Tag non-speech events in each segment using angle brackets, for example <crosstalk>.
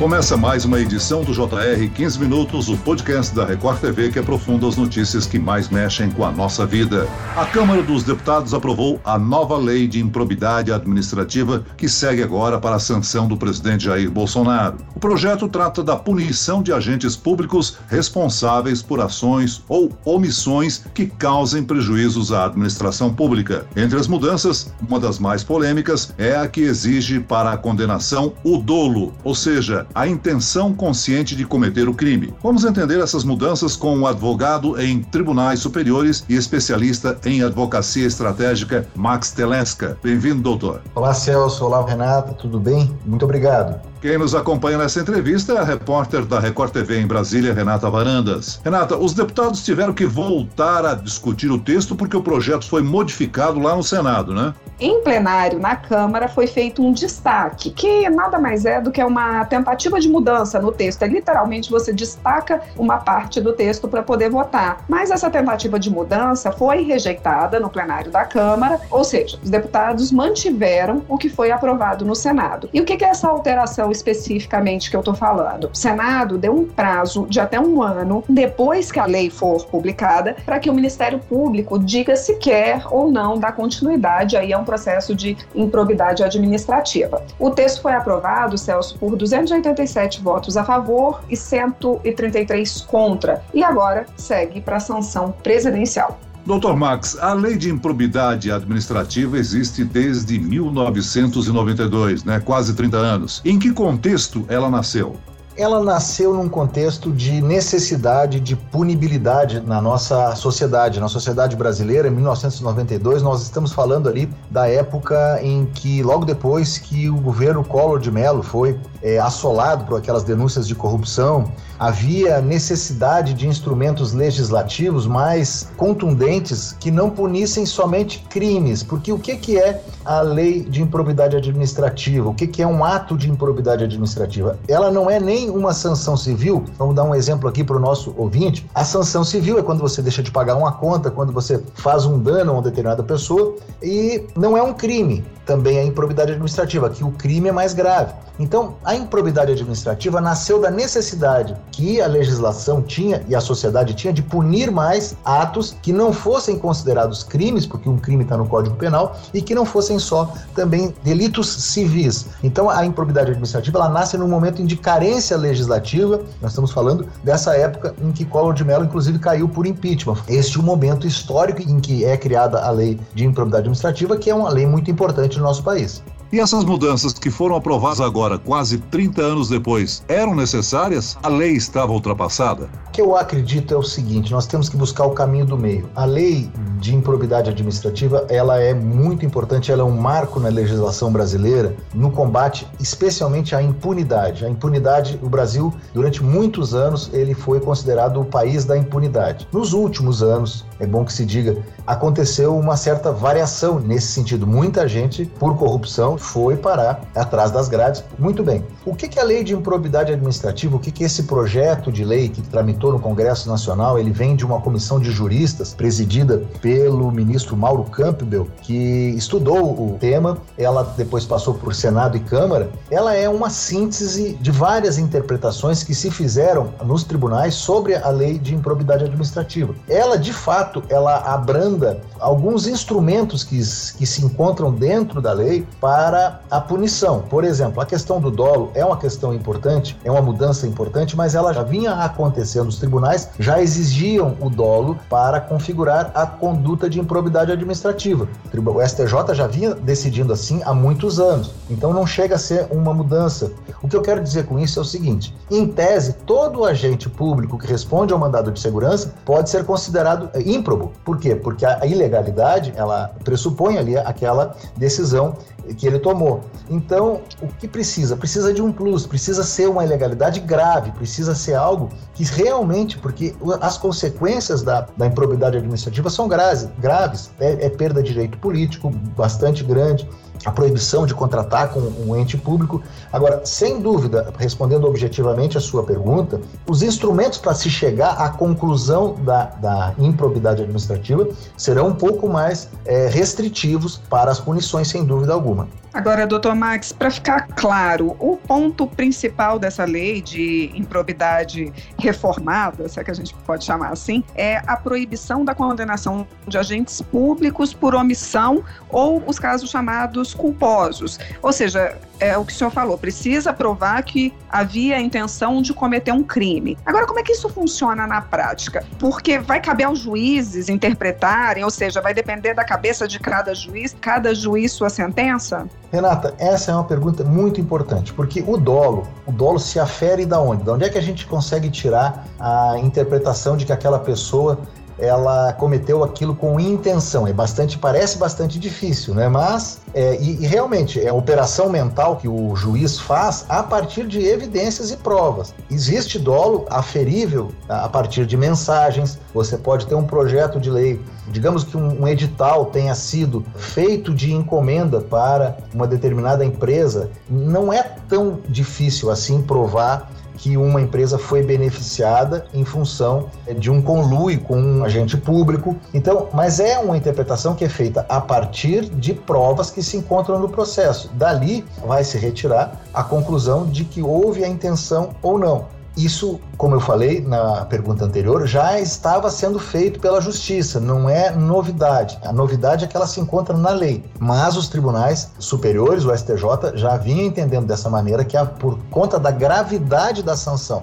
Começa mais uma edição do JR 15 Minutos, o podcast da Record TV que aprofunda as notícias que mais mexem com a nossa vida. A Câmara dos Deputados aprovou a nova lei de improbidade administrativa que segue agora para a sanção do presidente Jair Bolsonaro. O projeto trata da punição de agentes públicos responsáveis por ações ou omissões que causem prejuízos à administração pública. Entre as mudanças, uma das mais polêmicas é a que exige para a condenação o dolo, ou seja, a intenção consciente de cometer o crime. Vamos entender essas mudanças com o advogado em tribunais superiores e especialista em advocacia estratégica, Max Telesca. Bem-vindo, doutor. Olá, Celso. Olá, Renata. Tudo bem? Muito obrigado. Quem nos acompanha nessa entrevista é a repórter da Record TV em Brasília, Renata Varandas. Renata, os deputados tiveram que voltar a discutir o texto porque o projeto foi modificado lá no Senado, né? Em plenário, na Câmara, foi feito um destaque, que nada mais é do que uma tentativa de mudança no texto. É literalmente você destaca uma parte do texto para poder votar. Mas essa tentativa de mudança foi rejeitada no plenário da Câmara, ou seja, os deputados mantiveram o que foi aprovado no Senado. E o que é essa alteração especificamente que eu estou falando. O Senado deu um prazo de até um ano depois que a lei for publicada para que o Ministério Público diga se quer ou não dar continuidade aí a um processo de improbidade administrativa. O texto foi aprovado, Celso, por 287 votos a favor e 133 contra e agora segue para a sanção presidencial. Doutor Max, a lei de improbidade administrativa existe desde 1992, né? quase 30 anos. Em que contexto ela nasceu? Ela nasceu num contexto de necessidade de punibilidade na nossa sociedade, na sociedade brasileira, em 1992. Nós estamos falando ali da época em que, logo depois que o governo Collor de Mello foi é, assolado por aquelas denúncias de corrupção, havia necessidade de instrumentos legislativos mais contundentes que não punissem somente crimes, porque o que, que é a lei de improbidade administrativa? O que, que é um ato de improbidade administrativa? Ela não é nem uma sanção civil. Vamos dar um exemplo aqui para o nosso ouvinte. A sanção civil é quando você deixa de pagar uma conta, quando você faz um dano a uma determinada pessoa e não é um crime também a improbidade administrativa, que o crime é mais grave. Então, a improbidade administrativa nasceu da necessidade que a legislação tinha e a sociedade tinha de punir mais atos que não fossem considerados crimes, porque um crime está no Código Penal, e que não fossem só também delitos civis. Então, a improbidade administrativa ela nasce num momento de carência legislativa. Nós estamos falando dessa época em que Collor de Mello, inclusive, caiu por impeachment. Este é o momento histórico em que é criada a lei de improbidade administrativa, que é uma lei muito importante no nosso país. E essas mudanças que foram aprovadas agora, quase 30 anos depois, eram necessárias? A lei estava ultrapassada? O que eu acredito é o seguinte: nós temos que buscar o caminho do meio. A lei de improbidade administrativa ela é muito importante, ela é um marco na legislação brasileira no combate, especialmente à impunidade. A impunidade, o Brasil, durante muitos anos, ele foi considerado o país da impunidade. Nos últimos anos, é bom que se diga, aconteceu uma certa variação nesse sentido. Muita gente, por corrupção, foi parar atrás das grades. Muito bem. O que, que a lei de improbidade administrativa, o que, que esse projeto de lei que tramitou no Congresso Nacional, ele vem de uma comissão de juristas presidida pelo ministro Mauro Campbell, que estudou o tema, ela depois passou por Senado e Câmara. Ela é uma síntese de várias interpretações que se fizeram nos tribunais sobre a lei de improbidade administrativa. Ela, de fato, ela abranda alguns instrumentos que, que se encontram dentro da lei para para a punição. Por exemplo, a questão do dolo é uma questão importante, é uma mudança importante, mas ela já vinha acontecendo. Os tribunais já exigiam o dolo para configurar a conduta de improbidade administrativa. O STJ já vinha decidindo assim há muitos anos. Então não chega a ser uma mudança. O que eu quero dizer com isso é o seguinte: em tese, todo agente público que responde ao mandado de segurança pode ser considerado ímprobo. Por quê? Porque a ilegalidade ela pressupõe ali aquela decisão que ele tomou. Então, o que precisa? Precisa de um plus, precisa ser uma ilegalidade grave, precisa ser algo que realmente, porque as consequências da, da improbidade administrativa são graves, graves. É, é perda de direito político bastante grande, a proibição de contratar com um ente público. Agora, sem dúvida, respondendo objetivamente a sua pergunta, os instrumentos para se chegar à conclusão da, da improbidade administrativa serão um pouco mais é, restritivos para as punições, sem dúvida alguma. Agora, doutor Max, para ficar claro, o ponto principal dessa lei de improbidade reformada, se é que a gente pode chamar assim, é a proibição da condenação de agentes públicos por omissão ou os casos chamados culposos. Ou seja, é o que o senhor falou, precisa provar que havia a intenção de cometer um crime. Agora, como é que isso funciona na prática? Porque vai caber aos juízes interpretarem, ou seja, vai depender da cabeça de cada juiz, cada juiz sua sentença? Renata, essa é uma pergunta muito importante, porque o dolo, o dolo se afere da onde? Da onde é que a gente consegue tirar a interpretação de que aquela pessoa ela cometeu aquilo com intenção. É bastante, parece bastante difícil, né? Mas é, e, e, realmente é a operação mental que o juiz faz a partir de evidências e provas. Existe dolo aferível a partir de mensagens. Você pode ter um projeto de lei, digamos que um, um edital tenha sido feito de encomenda para uma determinada empresa. Não é tão difícil assim provar que uma empresa foi beneficiada em função de um conluio com um agente público. Então, mas é uma interpretação que é feita a partir de provas que se encontram no processo. Dali vai se retirar a conclusão de que houve a intenção ou não. Isso, como eu falei na pergunta anterior, já estava sendo feito pela justiça, não é novidade. A novidade é que ela se encontra na lei. Mas os tribunais superiores, o STJ, já vinha entendendo dessa maneira que, por conta da gravidade da sanção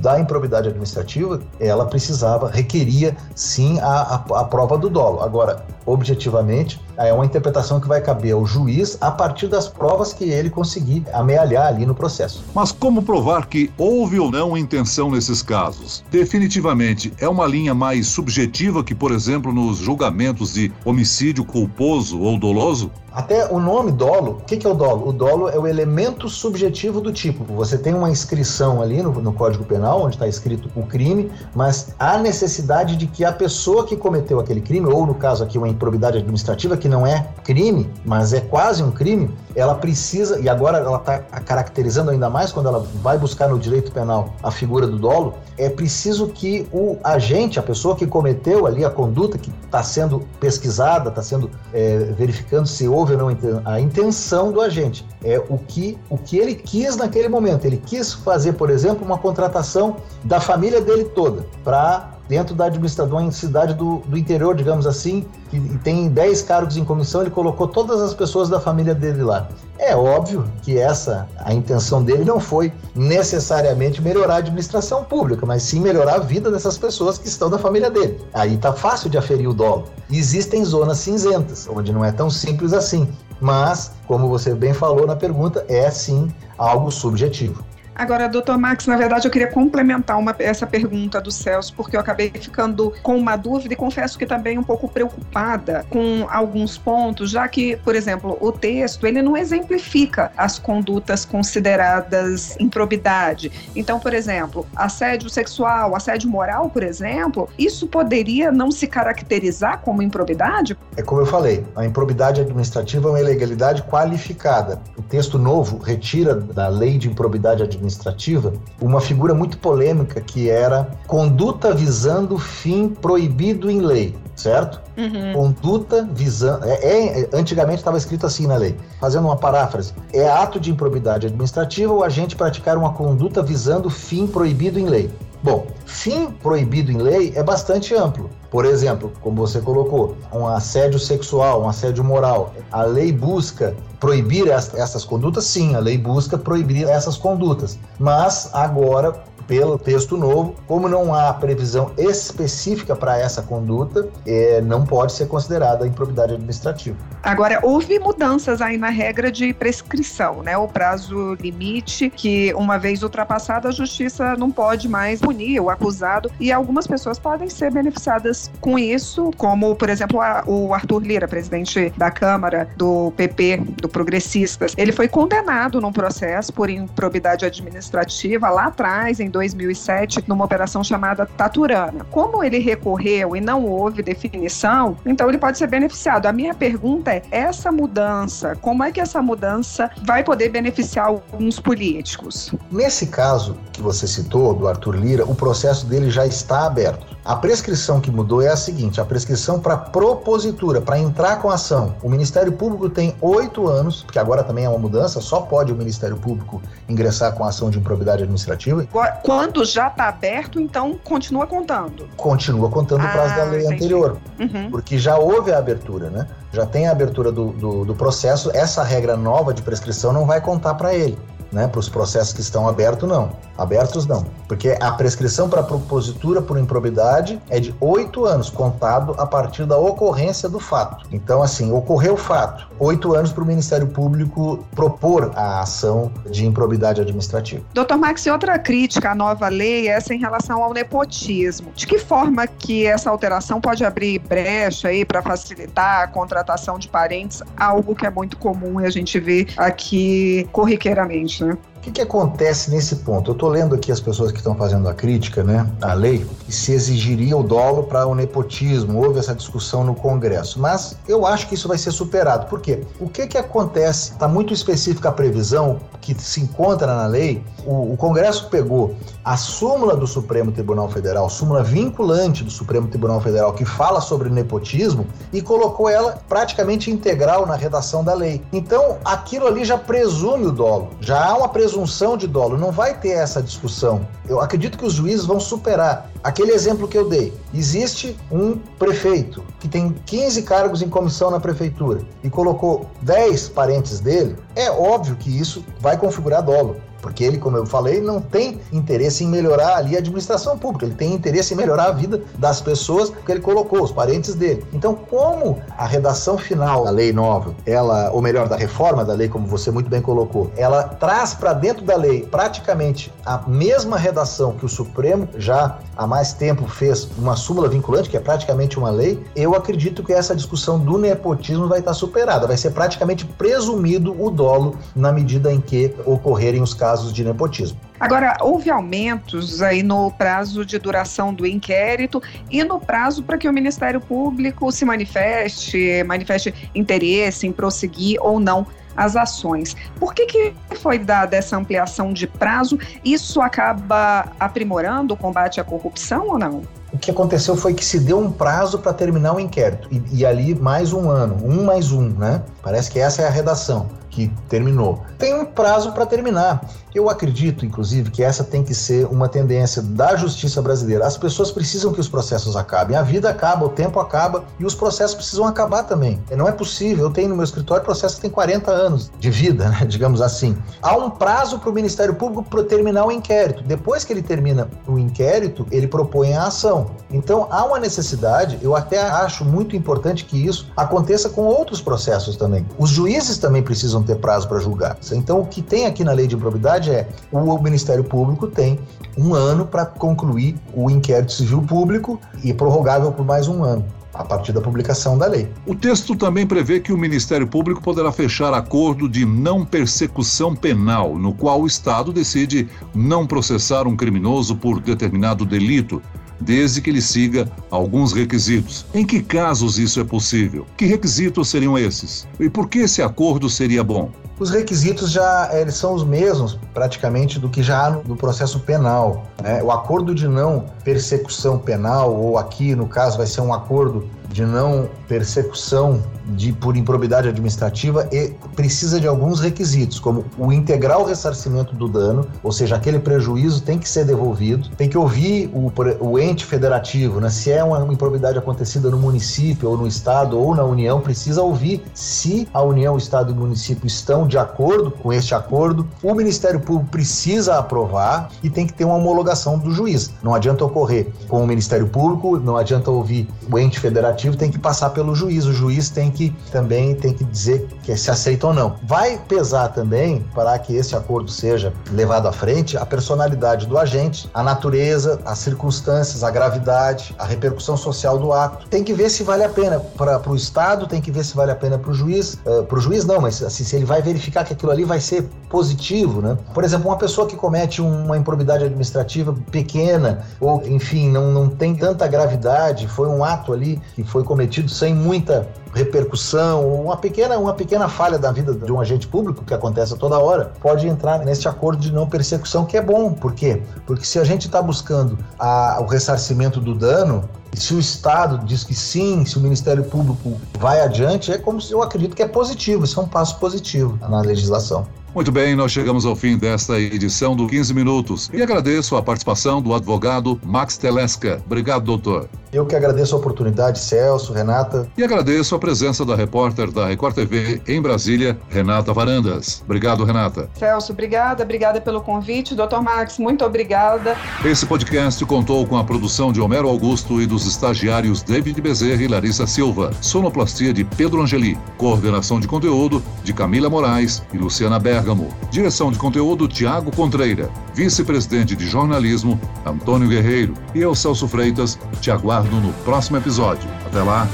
da improbidade administrativa, ela precisava, requeria sim a, a, a prova do dolo. Agora, objetivamente, é uma interpretação que vai caber ao juiz a partir das provas que ele conseguir amealhar ali no processo. Mas como provar que houve ou não intenção nesses casos? Definitivamente é uma linha mais subjetiva que, por exemplo, nos julgamentos de homicídio culposo ou doloso? Até o nome dolo, o que, que, é o dolo? O dolo é o elemento subjetivo do tipo. Você tem uma inscrição ali no, no Código Penal, onde está escrito o crime, mas há necessidade de que a pessoa que cometeu aquele crime, ou no caso aqui uma improbidade administrativa, que não é crime, mas é quase um crime, ela precisa, e agora ela está caracterizando ainda mais quando ela vai buscar no direito penal a figura do dolo, é preciso que o agente, a pessoa que cometeu ali a conduta que está sendo pesquisada, está sendo é, verificando se houve ou não a intenção do agente. É o que, o que ele quis naquele momento. Ele quis fazer, por exemplo, uma contratação da família dele toda para dentro da administração, em cidade do, do interior, digamos assim, que tem 10 cargos em comissão, ele colocou todas as pessoas da família dele lá. É óbvio que essa, a intenção dele não foi necessariamente melhorar a administração pública, mas sim melhorar a vida dessas pessoas que estão da família dele. Aí tá fácil de aferir o dolo. Existem zonas cinzentas, onde não é tão simples assim. Mas, como você bem falou na pergunta, é sim algo subjetivo. Agora, doutor Max, na verdade, eu queria complementar uma, essa pergunta do Celso, porque eu acabei ficando com uma dúvida e confesso que também um pouco preocupada com alguns pontos, já que, por exemplo, o texto ele não exemplifica as condutas consideradas improbidade. Então, por exemplo, assédio sexual, assédio moral, por exemplo, isso poderia não se caracterizar como improbidade? É como eu falei, a improbidade administrativa é uma ilegalidade qualificada. O texto novo retira da lei de improbidade administrativa administrativa, uma figura muito polêmica que era conduta visando fim proibido em lei, certo? Uhum. Conduta visando. É, é, antigamente estava escrito assim na lei, fazendo uma paráfrase: é ato de improbidade administrativa o agente praticar uma conduta visando fim proibido em lei. Bom, fim proibido em lei é bastante amplo. Por exemplo, como você colocou, um assédio sexual, um assédio moral. A lei busca proibir essas condutas? Sim, a lei busca proibir essas condutas. Mas agora pelo texto novo, como não há previsão específica para essa conduta, é, não pode ser considerada improbidade administrativa. Agora, houve mudanças aí na regra de prescrição, né? O prazo limite, que uma vez ultrapassado, a justiça não pode mais punir o acusado, e algumas pessoas podem ser beneficiadas com isso, como, por exemplo, a, o Arthur Lira, presidente da Câmara do PP, do Progressistas. Ele foi condenado num processo por improbidade administrativa lá atrás, em 2007 numa operação chamada Taturana. Como ele recorreu e não houve definição, então ele pode ser beneficiado. A minha pergunta é: essa mudança, como é que essa mudança vai poder beneficiar alguns políticos? Nesse caso que você citou, do Arthur Lira, o processo dele já está aberto. A prescrição que mudou é a seguinte: a prescrição para propositura, para entrar com ação. O Ministério Público tem oito anos, porque agora também é uma mudança, só pode o Ministério Público ingressar com a ação de improbidade administrativa. Quando já está aberto, então continua contando. Continua contando o prazo ah, da lei entendi. anterior. Uhum. Porque já houve a abertura, né? Já tem a abertura do, do, do processo, essa regra nova de prescrição não vai contar para ele né? Para os processos que estão abertos, não. Abertos, não. Porque a prescrição para propositura por improbidade é de oito anos, contado a partir da ocorrência do fato. Então, assim, ocorreu o fato, oito anos para o Ministério Público propor a ação de improbidade administrativa. Doutor Max, e outra crítica à nova lei é essa em relação ao nepotismo. De que forma que essa alteração pode abrir brecha aí para facilitar a contratação de parentes, algo que é muito comum e a gente vê aqui corriqueiramente? Né? O que, que, acontece nesse ponto? Eu estou lendo aqui as pessoas que estão fazendo a crítica né, à lei, e se exigiria o dolo para o nepotismo. Houve essa discussão no Congresso, mas eu acho que isso vai ser superado. Por quê? O que, que acontece? Está muito específica a previsão que se encontra na lei. O, o Congresso pegou a súmula do Supremo Tribunal Federal, súmula vinculante do Supremo Tribunal Federal, que fala sobre nepotismo, e colocou ela praticamente integral na redação da lei. Então, aquilo ali já presume o dolo, já há uma presunção presunção de dolo, não vai ter essa discussão. Eu acredito que os juízes vão superar. Aquele exemplo que eu dei: existe um prefeito que tem 15 cargos em comissão na prefeitura e colocou 10 parentes dele, é óbvio que isso vai configurar dolo. Porque ele, como eu falei, não tem interesse em melhorar ali a administração pública, ele tem interesse em melhorar a vida das pessoas que ele colocou, os parentes dele. Então, como a redação final da lei nova, ela, ou melhor, da reforma da lei, como você muito bem colocou, ela traz para dentro da lei praticamente a mesma redação que o Supremo já há mais tempo fez uma súmula vinculante, que é praticamente uma lei, eu acredito que essa discussão do nepotismo vai estar superada, vai ser praticamente presumido o dolo na medida em que ocorrerem os casos casos de nepotismo. Agora, houve aumentos aí no prazo de duração do inquérito e no prazo para que o Ministério Público se manifeste, manifeste interesse em prosseguir ou não as ações. Por que, que foi dada essa ampliação de prazo? Isso acaba aprimorando o combate à corrupção ou não? O que aconteceu foi que se deu um prazo para terminar o inquérito e, e ali mais um ano, um mais um, né? Parece que essa é a redação que terminou. Tem um prazo para terminar. Eu acredito, inclusive, que essa tem que ser uma tendência da justiça brasileira. As pessoas precisam que os processos acabem. A vida acaba, o tempo acaba e os processos precisam acabar também. Não é possível. Eu tenho no meu escritório processos que têm 40 anos de vida, né? <laughs> digamos assim. Há um prazo para o Ministério Público para terminar o inquérito. Depois que ele termina o inquérito, ele propõe a ação. Então há uma necessidade, eu até acho muito importante que isso aconteça com outros processos também. Os juízes também precisam ter prazo para julgar. Então o que tem aqui na lei de improbidade verdade é, o Ministério Público tem um ano para concluir o inquérito civil público e prorrogável por mais um ano a partir da publicação da lei. O texto também prevê que o Ministério Público poderá fechar acordo de não persecução penal, no qual o Estado decide não processar um criminoso por determinado delito, desde que ele siga alguns requisitos. Em que casos isso é possível? Que requisitos seriam esses? E por que esse acordo seria bom? Os requisitos já eles são os mesmos, praticamente, do que já há no, no processo penal. Né? O acordo de não persecução penal, ou aqui, no caso, vai ser um acordo de não persecução de por improbidade administrativa e precisa de alguns requisitos, como o integral ressarcimento do dano, ou seja, aquele prejuízo tem que ser devolvido, tem que ouvir o, o ente federativo, né? se é uma improbidade acontecida no município ou no estado ou na União, precisa ouvir se a União, o estado e o município estão de acordo com este acordo. O Ministério Público precisa aprovar e tem que ter uma homologação do juiz. Não adianta ocorrer com o Ministério Público, não adianta ouvir o ente federativo, tem que passar pelo juiz. O juiz tem que também tem que dizer que se aceita ou não. Vai pesar também, para que esse acordo seja levado à frente, a personalidade do agente, a natureza, as circunstâncias, a gravidade, a repercussão social do ato. Tem que ver se vale a pena para o Estado, tem que ver se vale a pena para o juiz. Uh, para o juiz não, mas assim, se ele vai verificar que aquilo ali vai ser positivo, né? Por exemplo, uma pessoa que comete uma improbidade administrativa pequena ou, enfim, não, não tem tanta gravidade, foi um ato ali que foi cometido sem muita repercussão, uma pequena, uma pequena falha da vida de um agente público, que acontece toda hora, pode entrar nesse acordo de não persecução, que é bom. Por quê? Porque se a gente está buscando a, o ressarcimento do dano, se o Estado diz que sim, se o Ministério Público vai adiante, é como se eu acredito que é positivo, isso é um passo positivo na legislação. Muito bem, nós chegamos ao fim desta edição do 15 Minutos e agradeço a participação do advogado Max Telesca. Obrigado, doutor. Eu que agradeço a oportunidade, Celso, Renata. E agradeço a presença da repórter da Record TV em Brasília, Renata Varandas. Obrigado, Renata. Celso, obrigada, obrigada pelo convite. Doutor Max, muito obrigada. Esse podcast contou com a produção de Homero Augusto e dos estagiários David Bezerra e Larissa Silva, sonoplastia de Pedro Angeli, coordenação de conteúdo de Camila Moraes e Luciana Bergamo, direção de conteúdo Tiago Contreira, vice-presidente de jornalismo Antônio Guerreiro. E eu, Celso Freitas, te aguardo no próximo episódio. Até lá!